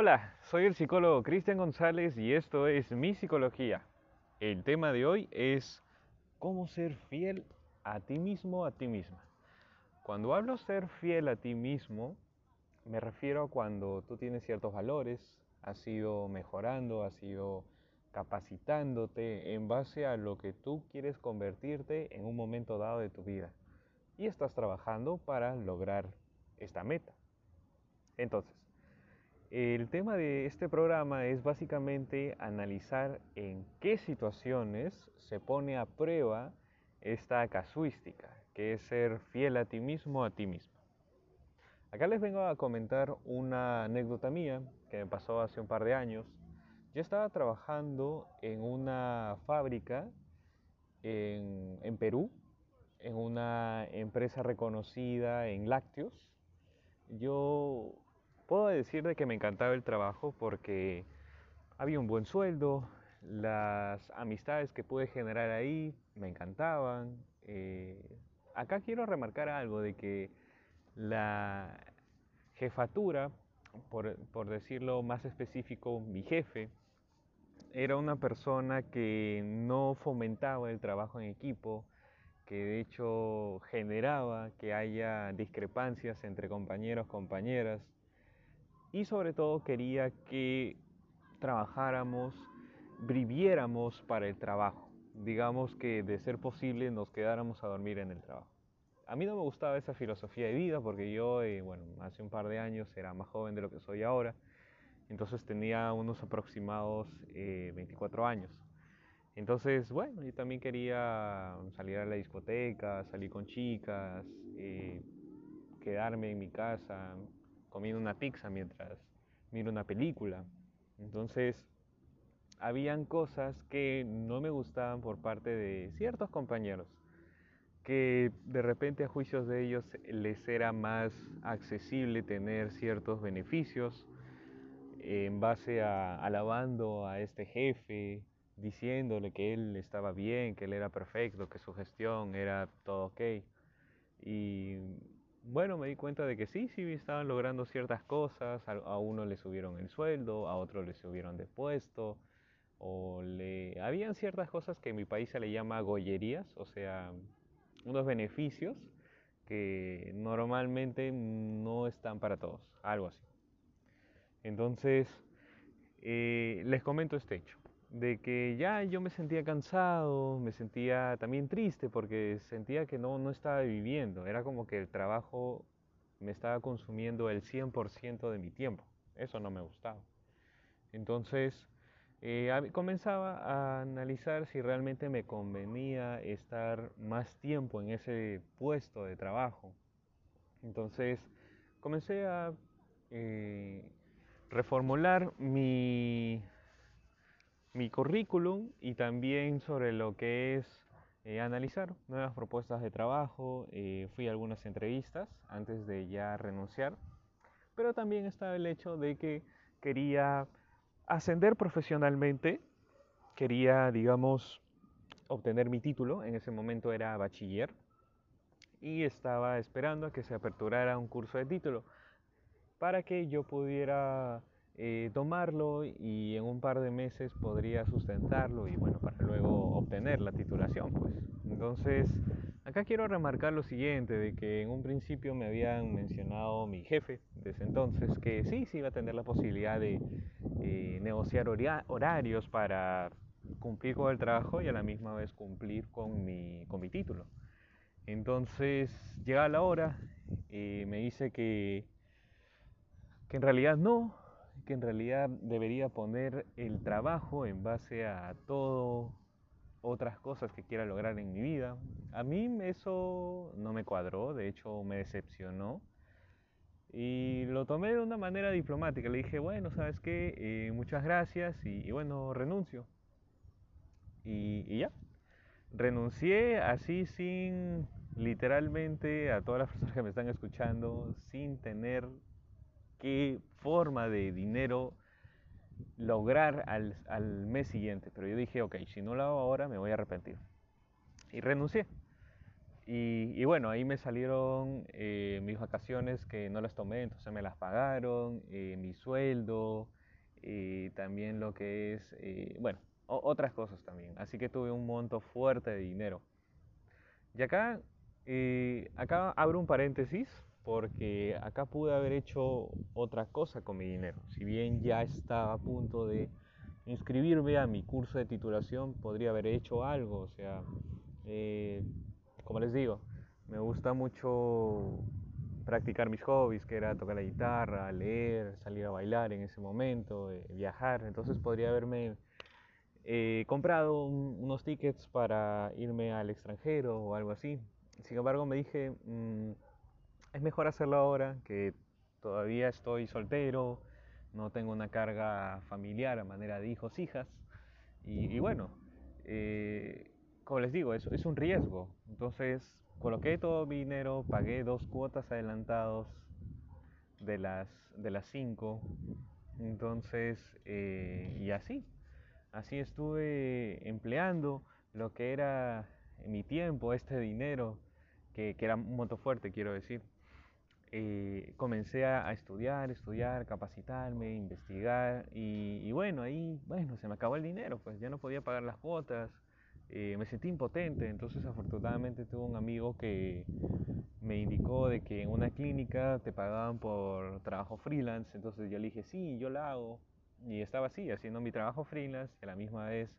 Hola, soy el psicólogo Cristian González y esto es Mi Psicología. El tema de hoy es cómo ser fiel a ti mismo, a ti misma. Cuando hablo ser fiel a ti mismo, me refiero a cuando tú tienes ciertos valores, has ido mejorando, has ido capacitándote en base a lo que tú quieres convertirte en un momento dado de tu vida. Y estás trabajando para lograr esta meta. Entonces, el tema de este programa es básicamente analizar en qué situaciones se pone a prueba esta casuística, que es ser fiel a ti mismo, a ti mismo. Acá les vengo a comentar una anécdota mía que me pasó hace un par de años. Yo estaba trabajando en una fábrica en, en Perú, en una empresa reconocida en lácteos. Yo puedo decir de que me encantaba el trabajo porque había un buen sueldo, las amistades que pude generar ahí me encantaban. Eh, acá quiero remarcar algo de que la jefatura, por, por, decirlo más específico, mi jefe, era una persona que no fomentaba el trabajo en equipo, que de hecho generaba que haya discrepancias entre compañeros, compañeras, y sobre todo quería que trabajáramos, viviéramos para el trabajo. Digamos que de ser posible nos quedáramos a dormir en el trabajo. A mí no me gustaba esa filosofía de vida porque yo, eh, bueno, hace un par de años era más joven de lo que soy ahora, entonces tenía unos aproximados eh, 24 años. Entonces, bueno, yo también quería salir a la discoteca, salir con chicas, eh, quedarme en mi casa, comiendo una pizza mientras miro una película. Entonces, habían cosas que no me gustaban por parte de ciertos compañeros, que de repente a juicios de ellos les era más accesible tener ciertos beneficios en base a alabando a este jefe, diciéndole que él estaba bien, que él era perfecto, que su gestión era todo ok. Y bueno, me di cuenta de que sí, sí estaban logrando ciertas cosas, a, uno le subieron el sueldo, a otro le subieron de puesto, o le... Habían ciertas cosas que en mi país se le llama gollerías, o sea, unos beneficios que normalmente no están para todos, algo así. Entonces, eh, les comento este hecho de que ya yo me sentía cansado, me sentía también triste porque sentía que no, no estaba viviendo, era como que el trabajo me estaba consumiendo el 100% de mi tiempo, eso no me gustaba. Entonces eh, comenzaba a analizar si realmente me convenía estar más tiempo en ese puesto de trabajo. Entonces comencé a eh, reformular mi mi currículum y también sobre lo que es eh, analizar nuevas propuestas de trabajo. Eh, fui a algunas entrevistas antes de ya renunciar, pero también estaba el hecho de que quería ascender profesionalmente, quería, digamos, obtener mi título, en ese momento era bachiller, y estaba esperando a que se aperturara un curso de título para que yo pudiera eh, tomarlo y en un par de meses podría sustentarlo y bueno, para luego obtener la titulación, pues. Entonces, acá quiero remarcar lo siguiente, de que en un principio me habían mencionado mi jefe desde entonces que sí, sí iba a tener la posibilidad de eh, negociar horarios para cumplir con el trabajo y a la misma vez cumplir con mi, con mi título. Entonces, llega la hora y me dice que, que en realidad no, que en realidad debería poner el trabajo en base a todo otras cosas que quiera lograr en mi vida. A mí eso no me cuadró, de hecho me decepcionó. Y lo tomé de una manera diplomática. Le dije, bueno, ¿sabes qué? Eh, muchas gracias y, bueno, renuncio. Y, y ya. Renuncié así sin, literalmente, a todas las personas que me están escuchando, sin tener qué forma de dinero lograr al, al, mes siguiente. Pero yo dije, ok, si no lo hago ahora me voy a arrepentir. Y renuncié. Y, bueno, ahí me salieron eh, mis vacaciones que no las tomé, entonces me las pagaron, eh, mi sueldo, y también lo que es, eh, bueno, otras cosas también. Así que tuve un monto fuerte de dinero. Y acá, acá abro un paréntesis porque acá pude haber hecho otra cosa con mi dinero. Si bien ya estaba a punto de inscribirme a mi curso de titulación, podría haber hecho algo. O sea, eh, como les digo, me gusta mucho practicar mis hobbies, que era tocar la guitarra, leer, salir a bailar en ese momento, eh, viajar. Entonces podría haberme eh, comprado unos tickets para irme al extranjero o algo así. Sin embargo, me dije, mm, es mejor hacerlo ahora, que todavía estoy soltero, no tengo una carga familiar a manera de hijos, hijas. Y, bueno, eh, como les digo, es, es un riesgo. Entonces, coloqué todo mi dinero, pagué dos cuotas adelantados de las, de las cinco. Entonces, eh, y así, así estuve empleando lo que era mi tiempo, este dinero, que, que era un monto fuerte, quiero decir. Eh, comencé a, estudiar, estudiar, capacitarme, investigar y, bueno, ahí, bueno, se me acabó el dinero, pues ya no podía pagar las cuotas, eh, me sentí impotente, entonces afortunadamente tuve un amigo que me indicó de que en una clínica te pagaban por trabajo freelance, entonces yo le dije, sí, yo lo hago, y estaba así, haciendo mi trabajo freelance y a la misma vez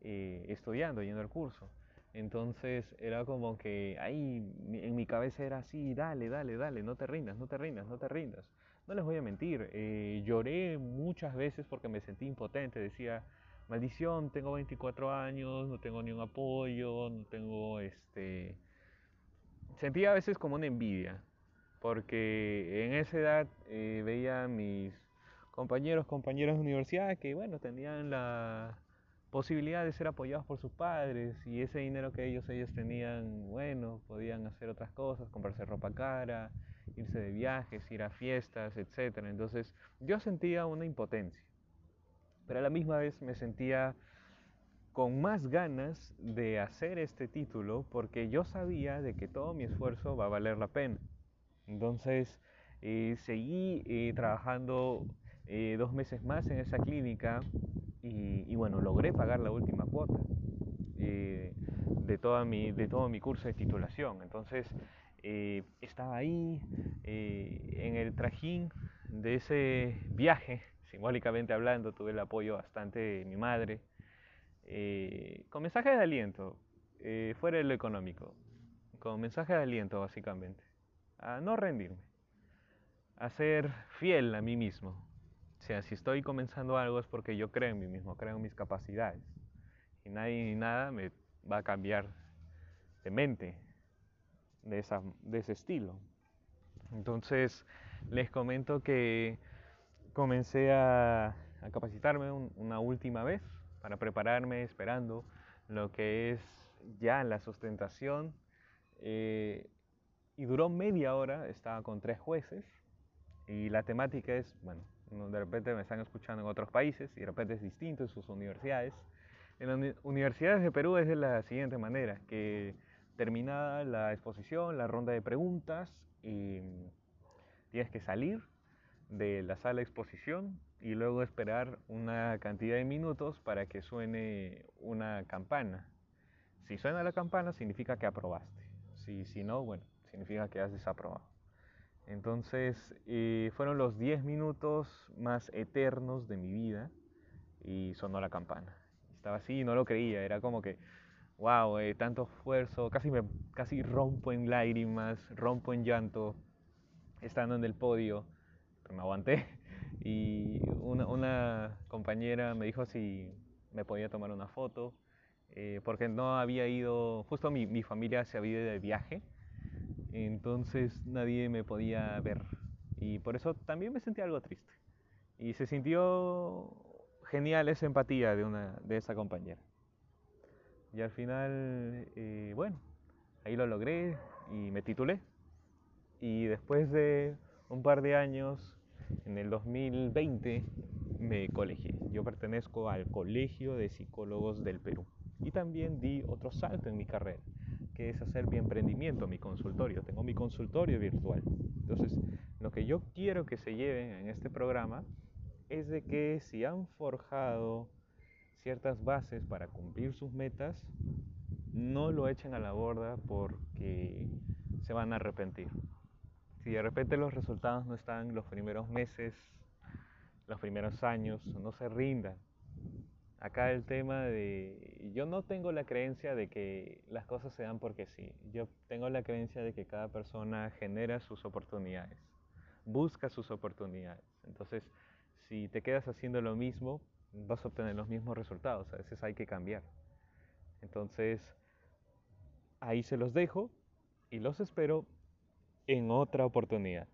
eh, estudiando, yendo al curso. Entonces era como que ahí en mi cabeza era así, dale, dale, dale, no te rindas, no te rindas, no te rindas. No les voy a mentir, eh, lloré muchas veces porque me sentí impotente, decía, maldición, tengo 24 años, no tengo ni un apoyo, no tengo este... Sentía a veces como una envidia, porque en esa edad eh, veía a mis compañeros, compañeras de universidad que, bueno, tenían la posibilidad de ser apoyados por sus padres y ese dinero que ellos, ellos tenían, bueno, podían hacer otras cosas, comprarse ropa cara, irse de viajes, ir a fiestas, etc. Entonces yo sentía una impotencia, pero a la misma vez me sentía con más ganas de hacer este título porque yo sabía de que todo mi esfuerzo va a valer la pena. Entonces eh, seguí eh, trabajando eh, dos meses más en esa clínica y, bueno, logré pagar la última cuota eh, de, toda mi, de todo mi curso de titulación. Entonces, eh, estaba ahí eh, en el trajín de ese viaje, simbólicamente hablando, tuve el apoyo bastante de mi madre, con mensajes de aliento, fuera de lo económico, con mensajes de aliento básicamente, a no rendirme, a ser fiel a mí mismo, si estoy comenzando algo es porque yo creo en mí mismo, creo en mis capacidades. Y nadie ni nada me va a cambiar de mente de, esa, de ese estilo. Entonces, les comento que comencé a, capacitarme una última vez para prepararme esperando lo que es ya la sustentación. Eh, y duró media hora, estaba con tres jueces y la temática es, bueno, de repente me están escuchando en otros países y de repente es distinto en sus universidades. En las universidades de Perú es de la siguiente manera, que terminada la exposición, la ronda de preguntas, y tienes que salir de la sala de exposición y luego esperar una cantidad de minutos para que suene una campana. Si suena la campana significa que aprobaste. Si, si no, bueno, significa que has desaprobado. Entonces eh, fueron los 10 minutos más eternos de mi vida y sonó la campana. Estaba así y no lo creía, era como que, wow, eh, tanto esfuerzo, casi, me, casi rompo en lágrimas, rompo en llanto, estando en el podio, pero me aguanté. Y una, compañera me dijo si me podía tomar una foto, eh, porque no había ido, justo mi, mi familia se había ido de viaje entonces nadie me podía ver y por eso también me sentía algo triste. Y se sintió genial esa empatía de, una, de esa compañera. Y al final, eh, bueno, ahí lo logré y me titulé. Y después de un par de años, en el 2020, me colegié. Yo pertenezco al Colegio de Psicólogos del Perú. Y también di otro salto en mi carrera que es hacer mi emprendimiento, mi consultorio. Tengo mi consultorio virtual. Entonces, lo que yo quiero que se lleven en este programa es de que si han forjado ciertas bases para cumplir sus metas, no lo echen a la borda porque se van a arrepentir. Si de repente los resultados no están los primeros meses, los primeros años, no se rindan. Acá el tema de, yo no tengo la creencia de que las cosas se dan porque sí, yo tengo la creencia de que cada persona genera sus oportunidades, busca sus oportunidades. Entonces, si te quedas haciendo lo mismo, vas a obtener los mismos resultados, a veces hay que cambiar. Entonces, ahí se los dejo y los espero en otra oportunidad.